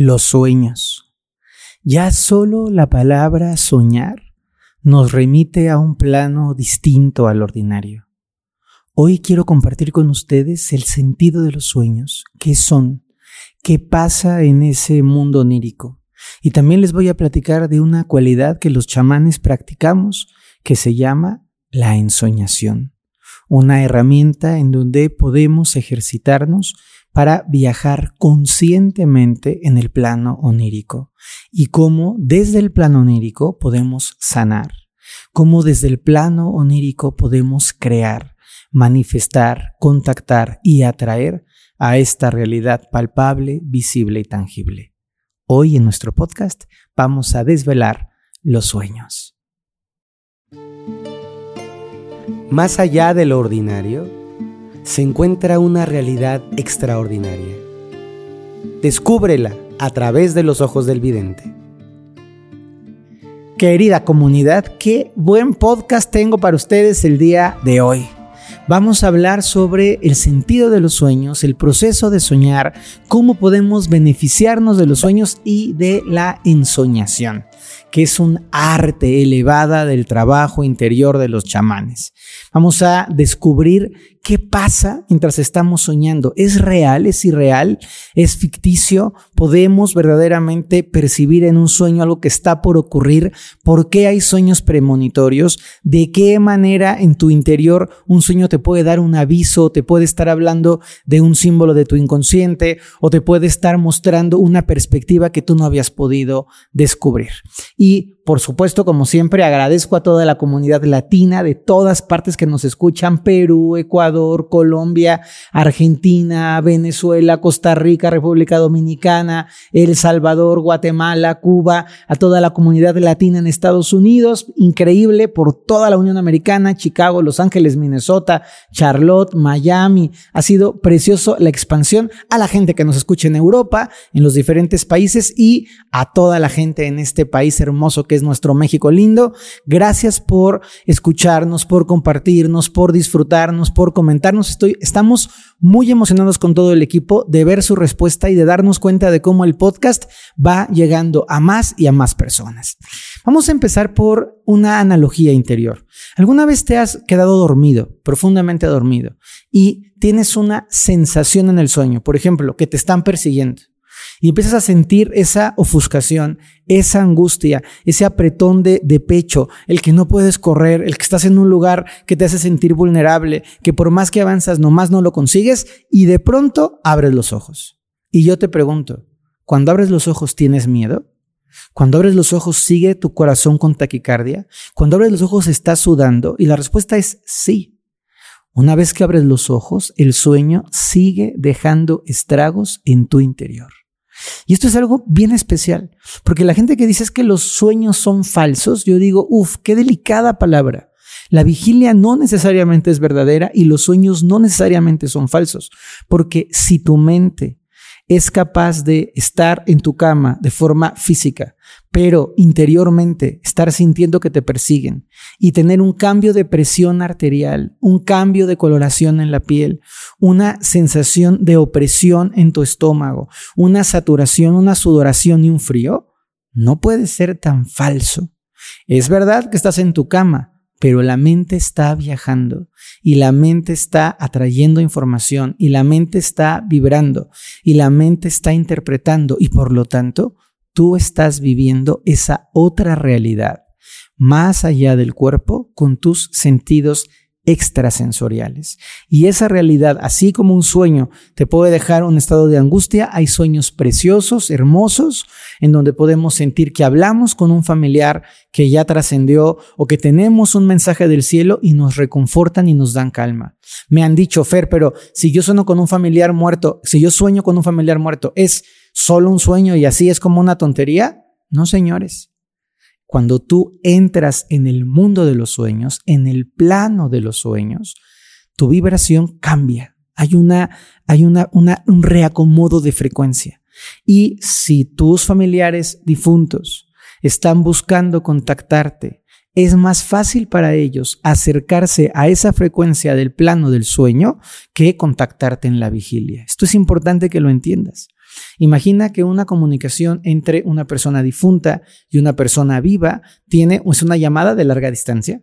los sueños. Ya solo la palabra soñar nos remite a un plano distinto al ordinario. Hoy quiero compartir con ustedes el sentido de los sueños, qué son, qué pasa en ese mundo onírico. Y también les voy a platicar de una cualidad que los chamanes practicamos que se llama la ensoñación, una herramienta en donde podemos ejercitarnos para viajar conscientemente en el plano onírico y cómo desde el plano onírico podemos sanar, cómo desde el plano onírico podemos crear, manifestar, contactar y atraer a esta realidad palpable, visible y tangible. Hoy en nuestro podcast vamos a desvelar los sueños. Más allá de lo ordinario, se encuentra una realidad extraordinaria. Descúbrela a través de los ojos del vidente. Querida comunidad, qué buen podcast tengo para ustedes el día de hoy. Vamos a hablar sobre el sentido de los sueños, el proceso de soñar, cómo podemos beneficiarnos de los sueños y de la ensoñación, que es un arte elevada del trabajo interior de los chamanes. Vamos a descubrir qué pasa mientras estamos soñando. ¿Es real? ¿Es irreal? ¿Es ficticio? ¿Podemos verdaderamente percibir en un sueño algo que está por ocurrir? ¿Por qué hay sueños premonitorios? ¿De qué manera en tu interior un sueño te puede dar un aviso? ¿Te puede estar hablando de un símbolo de tu inconsciente? ¿O te puede estar mostrando una perspectiva que tú no habías podido descubrir? Y por supuesto, como siempre, agradezco a toda la comunidad latina de todas partes que nos escuchan, Perú, Ecuador, Colombia, Argentina, Venezuela, Costa Rica, República Dominicana, El Salvador, Guatemala, Cuba, a toda la comunidad latina en Estados Unidos, increíble por toda la Unión Americana, Chicago, Los Ángeles, Minnesota, Charlotte, Miami. Ha sido precioso la expansión a la gente que nos escucha en Europa, en los diferentes países y a toda la gente en este país hermoso que es nuestro México lindo. Gracias por escucharnos, por compartirnos, por disfrutarnos, por comentarnos. Estoy, estamos muy emocionados con todo el equipo de ver su respuesta y de darnos cuenta de cómo el podcast va llegando a más y a más personas. Vamos a empezar por una analogía interior. ¿Alguna vez te has quedado dormido, profundamente dormido, y tienes una sensación en el sueño, por ejemplo, que te están persiguiendo? Y empiezas a sentir esa ofuscación, esa angustia, ese apretón de, pecho, el que no puedes correr, el que estás en un lugar que te hace sentir vulnerable, que por más que avanzas nomás no lo consigues y de pronto abres los ojos. Y yo te pregunto, cuando abres los ojos tienes miedo? Cuando abres los ojos sigue tu corazón con taquicardia? Cuando abres los ojos estás sudando? Y la respuesta es sí. Una vez que abres los ojos, el sueño sigue dejando estragos en tu interior. Y esto es algo bien especial, porque la gente que dice es que los sueños son falsos, yo digo, uff, qué delicada palabra. La vigilia no necesariamente es verdadera y los sueños no necesariamente son falsos, porque si tu mente es capaz de estar en tu cama de forma física, pero interiormente estar sintiendo que te persiguen y tener un cambio de presión arterial, un cambio de coloración en la piel, una sensación de opresión en tu estómago, una saturación, una sudoración y un frío, no puede ser tan falso. Es verdad que estás en tu cama, pero la mente está viajando y la mente está atrayendo información y la mente está vibrando y la mente está interpretando y por lo tanto tú estás viviendo esa otra realidad más allá del cuerpo con tus sentidos extrasensoriales. Y esa realidad, así como un sueño te puede dejar un estado de angustia, hay sueños preciosos, hermosos, en donde podemos sentir que hablamos con un familiar que ya trascendió o que tenemos un mensaje del cielo y nos reconfortan y nos dan calma. Me han dicho, Fer, pero si yo sueño con un familiar muerto, si yo sueño con un familiar muerto, ¿es solo un sueño y así es como una tontería? No, señores. Cuando tú entras en el mundo de los sueños, en el plano de los sueños, tu vibración cambia. Hay una, hay una, una, un reacomodo de frecuencia. Y si tus familiares difuntos están buscando contactarte, es más fácil para ellos acercarse a esa frecuencia del plano del sueño que contactarte en la vigilia. Esto es importante que lo entiendas. Imagina que una comunicación entre una persona difunta y una persona viva tiene es una llamada de larga distancia.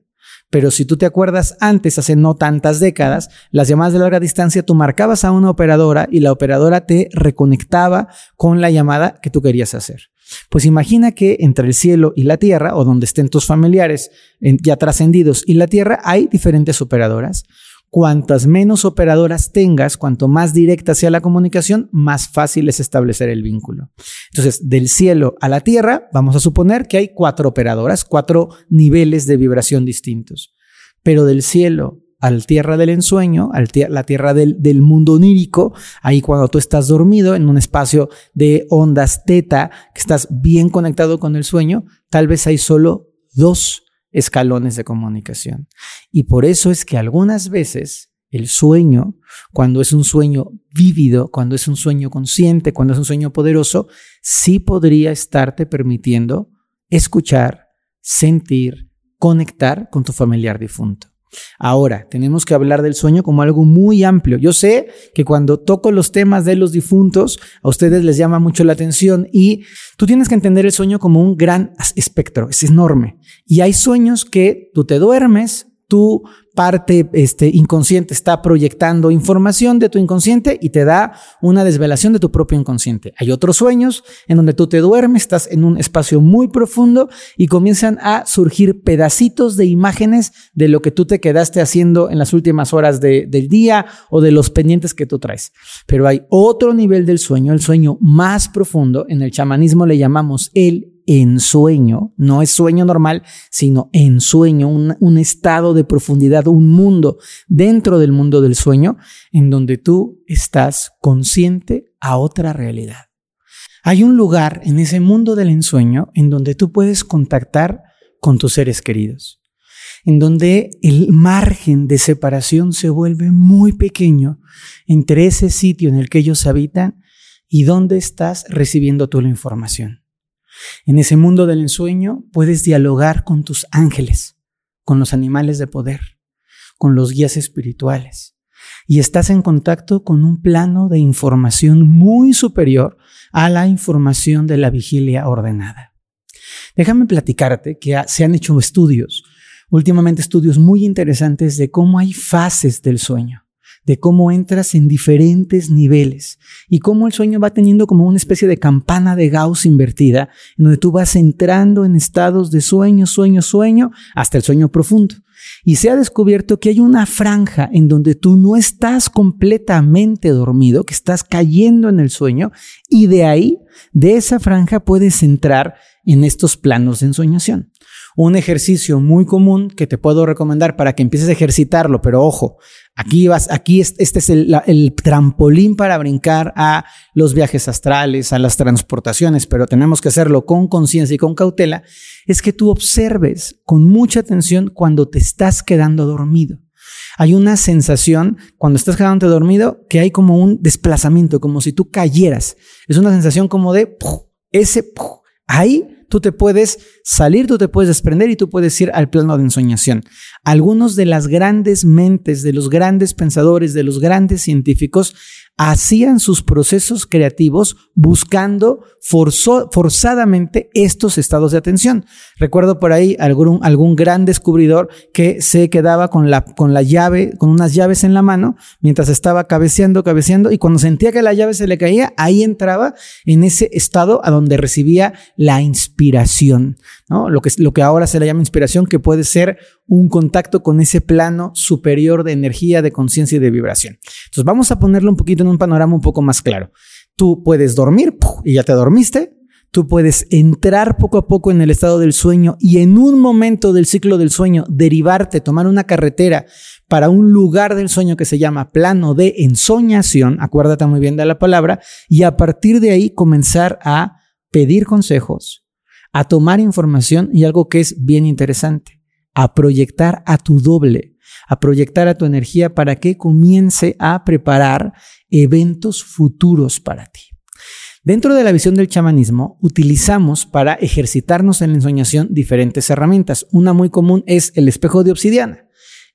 Pero si tú te acuerdas antes, hace no tantas décadas, las llamadas de larga distancia, tú marcabas a una operadora y la operadora te reconectaba con la llamada que tú querías hacer. Pues imagina que entre el cielo y la tierra, o donde estén tus familiares ya trascendidos y la tierra, hay diferentes operadoras. Cuantas menos operadoras tengas, cuanto más directa sea la comunicación, más fácil es establecer el vínculo. Entonces, del cielo a la tierra, vamos a suponer que hay cuatro operadoras, cuatro niveles de vibración distintos. Pero del cielo a la tierra del ensueño, a la tierra del, del, mundo onírico, ahí cuando tú estás dormido en un espacio de ondas teta, que estás bien conectado con el sueño, tal vez hay solo dos escalones de comunicación. Y por eso es que algunas veces el sueño, cuando es un sueño vívido, cuando es un sueño consciente, cuando es un sueño poderoso, sí podría estarte permitiendo escuchar, sentir, conectar con tu familiar difunto. Ahora, tenemos que hablar del sueño como algo muy amplio. Yo sé que cuando toco los temas de los difuntos, a ustedes les llama mucho la atención y tú tienes que entender el sueño como un gran espectro, es enorme. Y hay sueños que tú te duermes, tú parte este, inconsciente está proyectando información de tu inconsciente y te da una desvelación de tu propio inconsciente. Hay otros sueños en donde tú te duermes, estás en un espacio muy profundo y comienzan a surgir pedacitos de imágenes de lo que tú te quedaste haciendo en las últimas horas del día o de los pendientes que tú traes. Pero hay otro nivel del sueño, el sueño más profundo, en el chamanismo le llamamos el en sueño, no es sueño normal, sino en sueño, un, estado de profundidad, un mundo dentro del mundo del sueño, en donde tú estás consciente a otra realidad. Hay un lugar en ese mundo del ensueño en donde tú puedes contactar con tus seres queridos, en donde el margen de separación se vuelve muy pequeño entre ese sitio en el que ellos habitan y donde estás recibiendo tú la información. En ese mundo del ensueño puedes dialogar con tus ángeles, con los animales de poder, con los guías espirituales. Y estás en contacto con un plano de información muy superior a la información de la vigilia ordenada. Déjame platicarte que se han hecho estudios, últimamente estudios muy interesantes de cómo hay fases del sueño de cómo entras en diferentes niveles y cómo el sueño va teniendo como una especie de campana de Gauss invertida, en donde tú vas entrando en estados de sueño, sueño, sueño, hasta el sueño profundo. Y se ha descubierto que hay una franja en donde tú no estás completamente dormido, que estás cayendo en el sueño, y de ahí, de esa franja, puedes entrar en estos planos de ensoñación. Un ejercicio muy común que te puedo recomendar para que empieces a ejercitarlo, pero ojo, Aquí vas, aquí este es el, el, trampolín para brincar a los viajes astrales, a las transportaciones, pero tenemos que hacerlo con conciencia y con cautela. Es que tú observes con mucha atención cuando te estás quedando dormido. Hay una sensación cuando estás quedando dormido que hay como un desplazamiento, como si tú cayeras. Es una sensación como de ese ahí tú te puedes salir, tú te puedes desprender y tú puedes ir al plano de ensoñación. Algunos de las grandes mentes, de los grandes pensadores, de los grandes científicos hacían sus procesos creativos buscando forzadamente estos estados de atención. Recuerdo por ahí algún, algún gran descubridor que se quedaba con la, con la llave, con unas llaves en la mano, mientras estaba cabeceando, cabeceando, y cuando sentía que la llave se le caía, ahí entraba en ese estado a donde recibía la inspiración, Lo que, lo que ahora se le llama inspiración, que puede ser un contacto con ese plano superior de energía, de conciencia y de vibración. Entonces vamos a ponerlo un poquito en un panorama un poco más claro. Tú puedes dormir y ya te dormiste. Tú puedes entrar poco a poco en el estado del sueño y en un momento del ciclo del sueño derivarte, tomar una carretera para un lugar del sueño que se llama plano de ensoñación, acuérdate muy bien de la palabra, y a partir de ahí comenzar a pedir consejos, a tomar información y algo que es bien interesante a proyectar a tu doble, a proyectar a tu energía para que comience a preparar eventos futuros para ti. Dentro de la visión del chamanismo, utilizamos para ejercitarnos en la ensoñación diferentes herramientas. Una muy común es el espejo de obsidiana.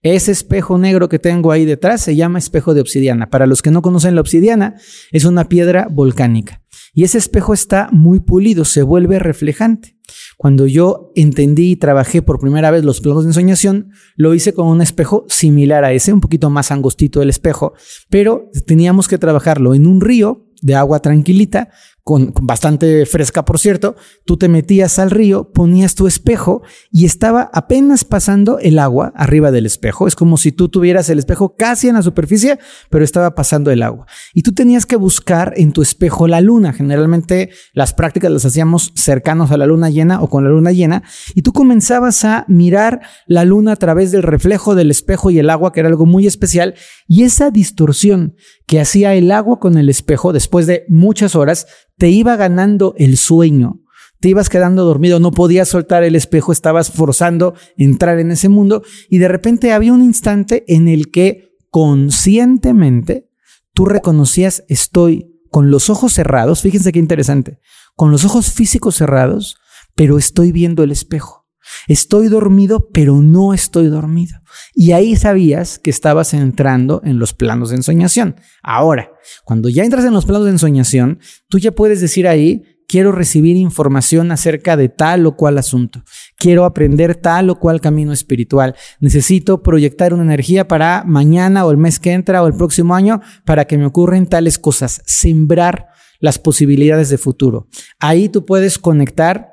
Ese espejo negro que tengo ahí detrás se llama espejo de obsidiana. Para los que no conocen la obsidiana, es una piedra volcánica. y ese espejo está muy pulido, se vuelve reflejante. Cuando yo entendí y trabajé por primera vez los planos de ensoñación, lo hice con un espejo similar a ese, un poquito más angostito el espejo, pero teníamos que trabajarlo en un río de agua tranquilita con, bastante fresca, por cierto, tú te metías al río, ponías tu espejo y estaba apenas pasando el agua arriba del espejo. Es como si tú tuvieras el espejo casi en la superficie, pero estaba pasando el agua. Y tú tenías que buscar en tu espejo la luna. Generalmente las prácticas las hacíamos cercanos a la luna llena o con la luna llena. Y tú comenzabas a mirar la luna a través del reflejo del espejo y el agua, que era algo muy especial. Y esa distorsión que hacía el agua con el espejo después de muchas horas te iba ganando el sueño, te ibas quedando dormido, no podías soltar el espejo, estabas forzando entrar en ese mundo y de repente había un instante en el que conscientemente tú reconocías estoy con los ojos cerrados, fíjense qué interesante, con los ojos físicos cerrados, pero estoy viendo el espejo. Estoy dormido, pero no estoy dormido. Y ahí sabías que estabas entrando en los planos de ensoñación. Ahora, cuando ya entras en los planos de ensoñación, tú ya puedes decir ahí, quiero recibir información acerca de tal o cual asunto. Quiero aprender tal o cual camino espiritual. Necesito proyectar una energía para mañana o el mes que entra o el próximo año para que me ocurran tales cosas. Sembrar las posibilidades de futuro. Ahí tú puedes conectar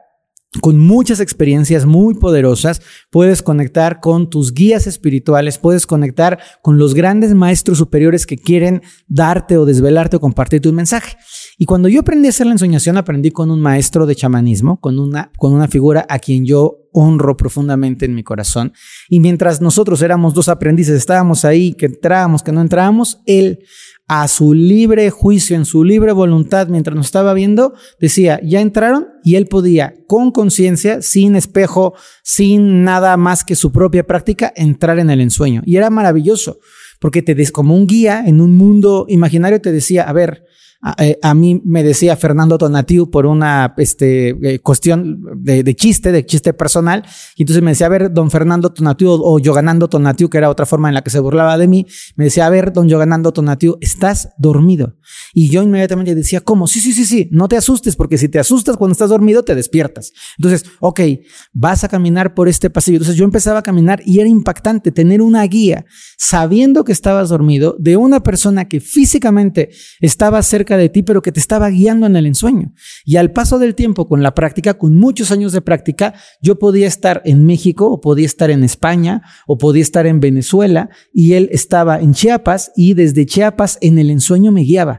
con muchas experiencias muy poderosas, puedes conectar con tus guías espirituales, puedes conectar con los grandes maestros superiores que quieren darte o desvelarte o compartirte un mensaje. Y cuando yo aprendí a hacer la ensoñación, aprendí con un maestro de chamanismo, con una, con una figura a quien yo honro profundamente en mi corazón. Y mientras nosotros éramos dos aprendices, estábamos ahí, que entrábamos, que no entrábamos, él a su libre juicio, en su libre voluntad, mientras nos estaba viendo, decía, ya entraron y él podía, con conciencia, sin espejo, sin nada más que su propia práctica, entrar en el ensueño. Y era maravilloso, porque te des como un guía en un mundo imaginario, te decía, a ver, eh, a, mí me decía Fernando Tonatiu por una este, eh, cuestión de, chiste, de chiste personal. Y entonces me decía, a ver, don Fernando Tonatiu o, Yoganando Tonatiu, que era otra forma en la que se burlaba de mí, me decía, a ver, don Yoganando Tonatiu, estás dormido. Y yo inmediatamente decía, ¿cómo? Sí, sí, sí, sí, no te asustes, porque si te asustas cuando estás dormido, te despiertas. Entonces, ok, vas a caminar por este pasillo. Entonces yo empezaba a caminar y era impactante tener una guía, sabiendo que estabas dormido, de una persona que físicamente estaba cerca de ti, pero que te estaba guiando en el ensueño. Y al paso del tiempo, con la práctica, con muchos años de práctica, yo podía estar en México, o podía estar en España, o podía estar en Venezuela, y él estaba en Chiapas, y desde Chiapas en el ensueño me guiaba.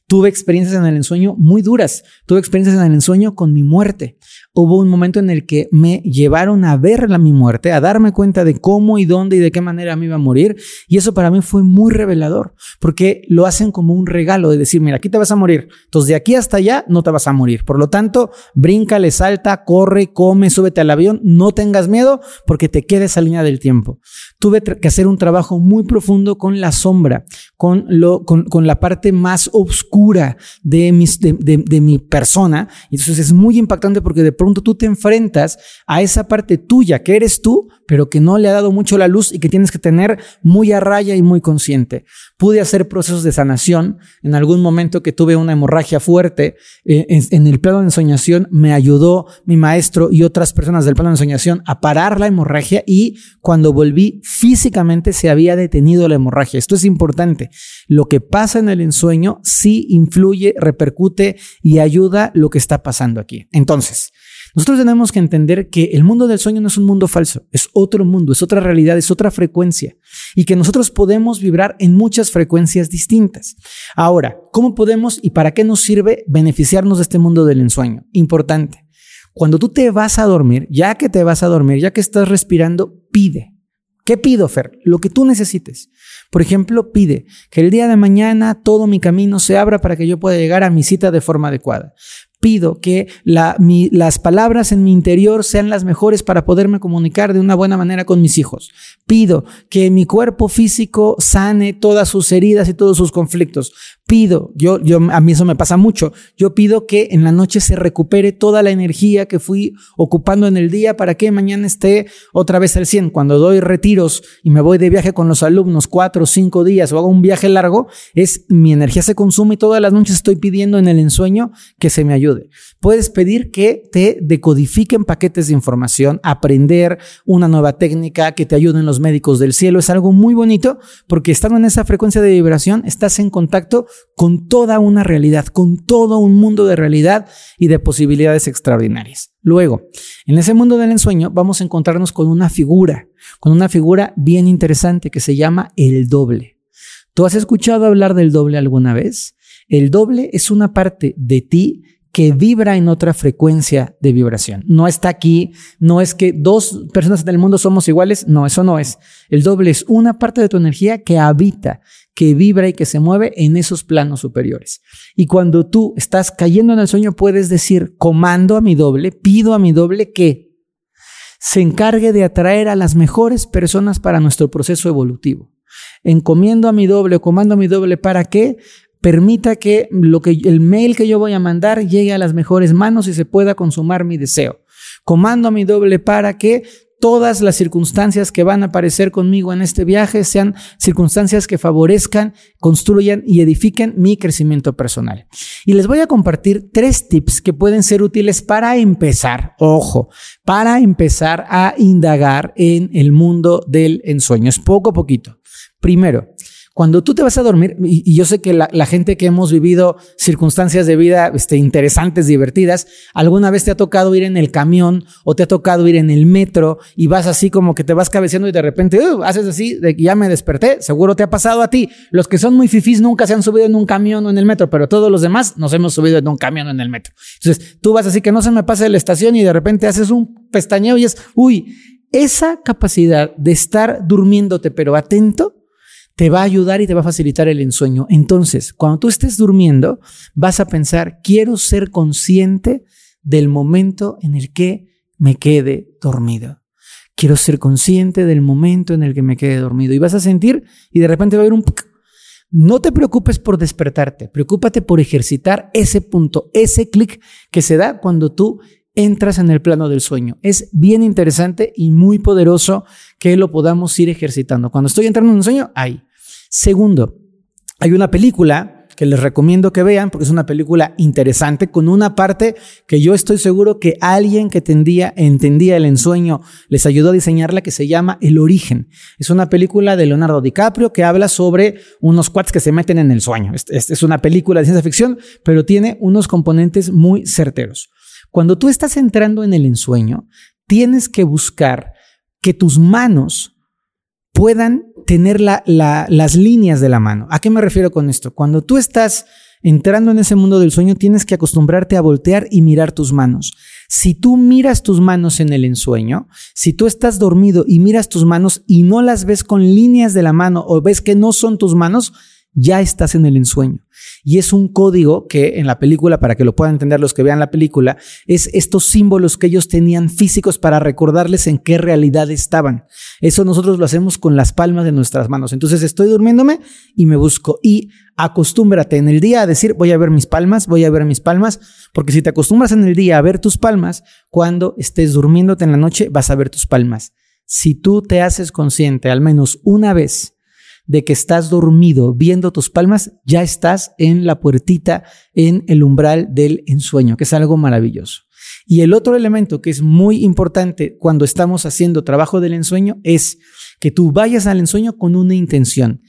Tuve experiencias en el ensueño muy duras. Tuve experiencias en el ensueño con mi muerte. Hubo un momento en el que me llevaron a ver la mi muerte, a darme cuenta de cómo y dónde y de qué manera me iba a morir. Y eso para mí fue muy revelador, porque lo hacen como un regalo de decir, mira, aquí te vas a morir. Entonces de aquí hasta allá no te vas a morir. Por lo tanto, bríncale, salta, corre, come, súbete al avión, no tengas miedo porque te queda esa línea del tiempo. Tuve que hacer un trabajo muy profundo con la sombra, con, lo, con, con la parte más oscura de, mi persona. Entonces es muy impactante porque de pronto tú te enfrentas a esa parte tuya que eres tú, pero que no le ha dado mucho la luz y que tienes que tener muy a raya y muy consciente. Pude hacer procesos de sanación. En algún momento que tuve una hemorragia fuerte eh, en, el plano de ensoñación, me ayudó mi maestro y otras personas del plano de ensoñación a parar la hemorragia y cuando volví físicamente se había detenido la hemorragia. Esto es importante. Lo que pasa en el ensueño sí influye, repercute y ayuda lo que está pasando aquí. Entonces, nosotros tenemos que entender que el mundo del sueño no es un mundo falso, es otro mundo, es otra realidad, es otra frecuencia y que nosotros podemos vibrar en muchas frecuencias distintas. Ahora, ¿cómo podemos y para qué nos sirve beneficiarnos de este mundo del ensueño? Importante. Cuando tú te vas a dormir, ya que te vas a dormir, ya que estás respirando, pide. ¿Qué pido, Fer? Lo que tú necesites. Por ejemplo, pide que el día de mañana todo mi camino se abra para que yo pueda llegar a mi cita de forma adecuada. Pido que las palabras en mi interior sean las mejores para poderme comunicar de una buena manera con mis hijos. Pido que mi cuerpo físico sane todas sus heridas y todos sus conflictos. Pido, yo, yo, a mí eso me pasa mucho. Yo pido que en la noche se recupere toda la energía que fui ocupando en el día para que mañana esté otra vez al 100. Cuando doy retiros y me voy de viaje con los alumnos cuatro o cinco días o hago un viaje largo, es mi energía se consume y todas las noches estoy pidiendo en el ensueño que se me ayude. Puedes pedir que te decodifiquen paquetes de información, aprender una nueva técnica, que te ayuden los médicos del cielo. Es algo muy bonito porque estando en esa frecuencia de vibración estás en contacto con toda una realidad, con todo un mundo de realidad y de posibilidades extraordinarias. Luego, en ese mundo del ensueño vamos a encontrarnos con una figura, con una figura bien interesante que se llama el doble. ¿Tú has escuchado hablar del doble alguna vez? El doble es una parte de ti que vibra en otra frecuencia de vibración. No está aquí, no es que dos personas en el mundo somos iguales, no, eso no es. El doble es una parte de tu energía que habita, que vibra y que se mueve en esos planos superiores. Y cuando tú estás cayendo en el sueño, puedes decir, comando a mi doble, pido a mi doble que se encargue de atraer a las mejores personas para nuestro proceso evolutivo. Encomiendo a mi doble, comando a mi doble para que permita que lo que el mail que yo voy a mandar llegue a las mejores manos y se pueda consumar mi deseo. Comando a mi doble para que todas las circunstancias que van a aparecer conmigo en este viaje sean circunstancias que favorezcan, construyan y edifiquen mi crecimiento personal. Y les voy a compartir tres tips que pueden ser útiles para empezar, ojo, para empezar a indagar en el mundo del ensueño. Es poco a poquito. Primero, cuando tú te vas a dormir, y, yo sé que la, gente que hemos vivido circunstancias de vida este, interesantes, divertidas, alguna vez te ha tocado ir en el camión o te ha tocado ir en el metro y vas así como que te vas cabeceando y de repente uh, haces así de que ya me desperté. Seguro te ha pasado a ti. Los que son muy fifís nunca se han subido en un camión o en el metro, pero todos los demás nos hemos subido en un camión o en el metro. Entonces tú vas así que no se me pase la estación y de repente haces un pestañeo y es, uy, esa capacidad de estar durmiéndote pero atento te va a ayudar y te va a facilitar el ensueño. Entonces, cuando tú estés durmiendo, vas a pensar, quiero ser consciente del momento en el que me quede dormido. Quiero ser consciente del momento en el que me quede dormido. Y vas a sentir y de repente va a haber un... No te preocupes por despertarte, preocúpate por ejercitar ese punto, ese clic que se da cuando tú entras en el plano del sueño. Es bien interesante y muy poderoso que lo podamos ir ejercitando. Cuando estoy entrando en un sueño, ahí. Segundo, hay una película que les recomiendo que vean porque es una película interesante con una parte que yo estoy seguro que alguien que tendía, entendía el ensueño les ayudó a diseñarla que se llama El origen. Es una película de Leonardo DiCaprio que habla sobre unos cuates que se meten en el sueño. Es, es una película de ciencia ficción, pero tiene unos componentes muy certeros. Cuando tú estás entrando en el ensueño, tienes que buscar que tus manos puedan tener las líneas de la mano. ¿A qué me refiero con esto? Cuando tú estás entrando en ese mundo del sueño, tienes que acostumbrarte a voltear y mirar tus manos. Si tú miras tus manos en el ensueño, si tú estás dormido y miras tus manos y no las ves con líneas de la mano o ves que no son tus manos, ya estás en el ensueño. Y es un código que en la película, para que lo puedan entender los que vean la película, es estos símbolos que ellos tenían físicos para recordarles en qué realidad estaban. Eso nosotros lo hacemos con las palmas de nuestras manos. Entonces estoy durmiéndome y me busco. Y acostúmbrate en el día a decir, voy a ver mis palmas, voy a ver mis palmas, porque si te acostumbras en el día a ver tus palmas, cuando estés durmiéndote en la noche vas a ver tus palmas. Si tú te haces consciente al menos una vez, de que estás dormido viendo tus palmas, ya estás en la puertita, en el umbral del ensueño, que es algo maravilloso. Y el otro elemento que es muy importante cuando estamos haciendo trabajo del ensueño es que tú vayas al ensueño con una intención.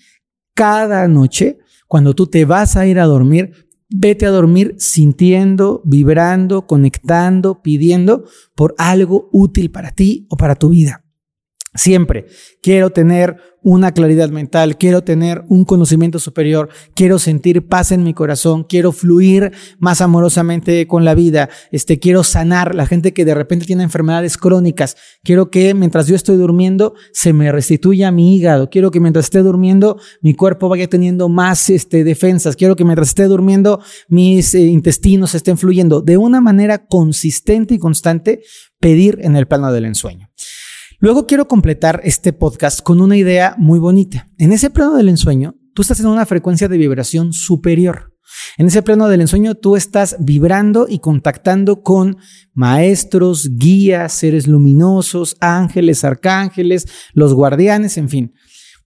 Cada noche, cuando tú te vas a ir a dormir, vete a dormir sintiendo, vibrando, conectando, pidiendo por algo útil para ti o para tu vida. Siempre. Quiero tener una claridad mental, quiero tener un conocimiento superior, quiero sentir paz en mi corazón, quiero fluir más amorosamente con la vida, este, quiero sanar la gente que de repente tiene enfermedades crónicas, quiero que mientras yo estoy durmiendo se me restituya mi hígado, quiero que mientras esté durmiendo mi cuerpo vaya teniendo más este, defensas, quiero que mientras esté durmiendo mis eh, intestinos estén fluyendo. De una manera consistente y constante, pedir en el plano del ensueño. Luego quiero completar este podcast con una idea muy bonita. En ese plano del ensueño, tú estás en una frecuencia de vibración superior. En ese plano del ensueño tú estás vibrando y contactando con maestros, guías, seres luminosos, ángeles, arcángeles, los guardianes, en fin.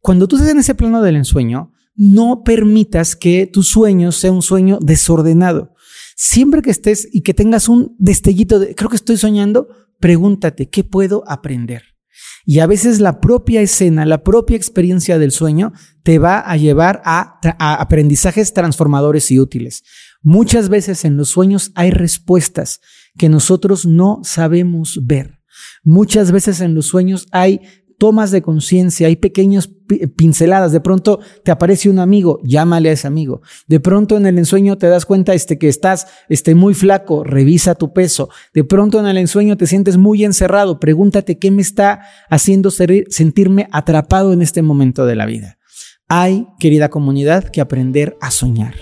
Cuando tú estás en ese plano del ensueño, no permitas que tu sueño sea un sueño desordenado. Siempre que estés y que tengas un destellito de, creo que estoy soñando, pregúntate, ¿qué puedo aprender? Y a veces la propia escena, la propia experiencia del sueño te va a llevar a, aprendizajes transformadores y útiles. Muchas veces en los sueños hay respuestas que nosotros no sabemos ver. Muchas veces en los sueños hay tomas de conciencia, hay pequeñas pinceladas. De pronto te aparece un amigo, llámale a ese amigo. De pronto en el ensueño te das cuenta este, que estás este, muy flaco, revisa tu peso. De pronto en el ensueño te sientes muy encerrado, pregúntate qué me está haciendo sentirme atrapado en este momento de la vida. Hay, querida comunidad, que aprender a soñar.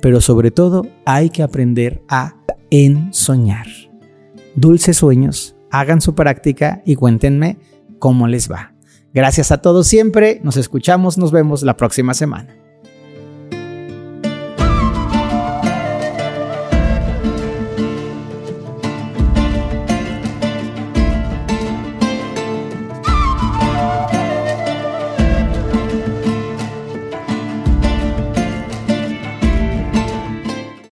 Pero sobre todo hay que aprender a ensoñar. Dulces sueños, hagan su práctica y cuéntenme cómo les va. Gracias a todos siempre, nos escuchamos, nos vemos la próxima semana.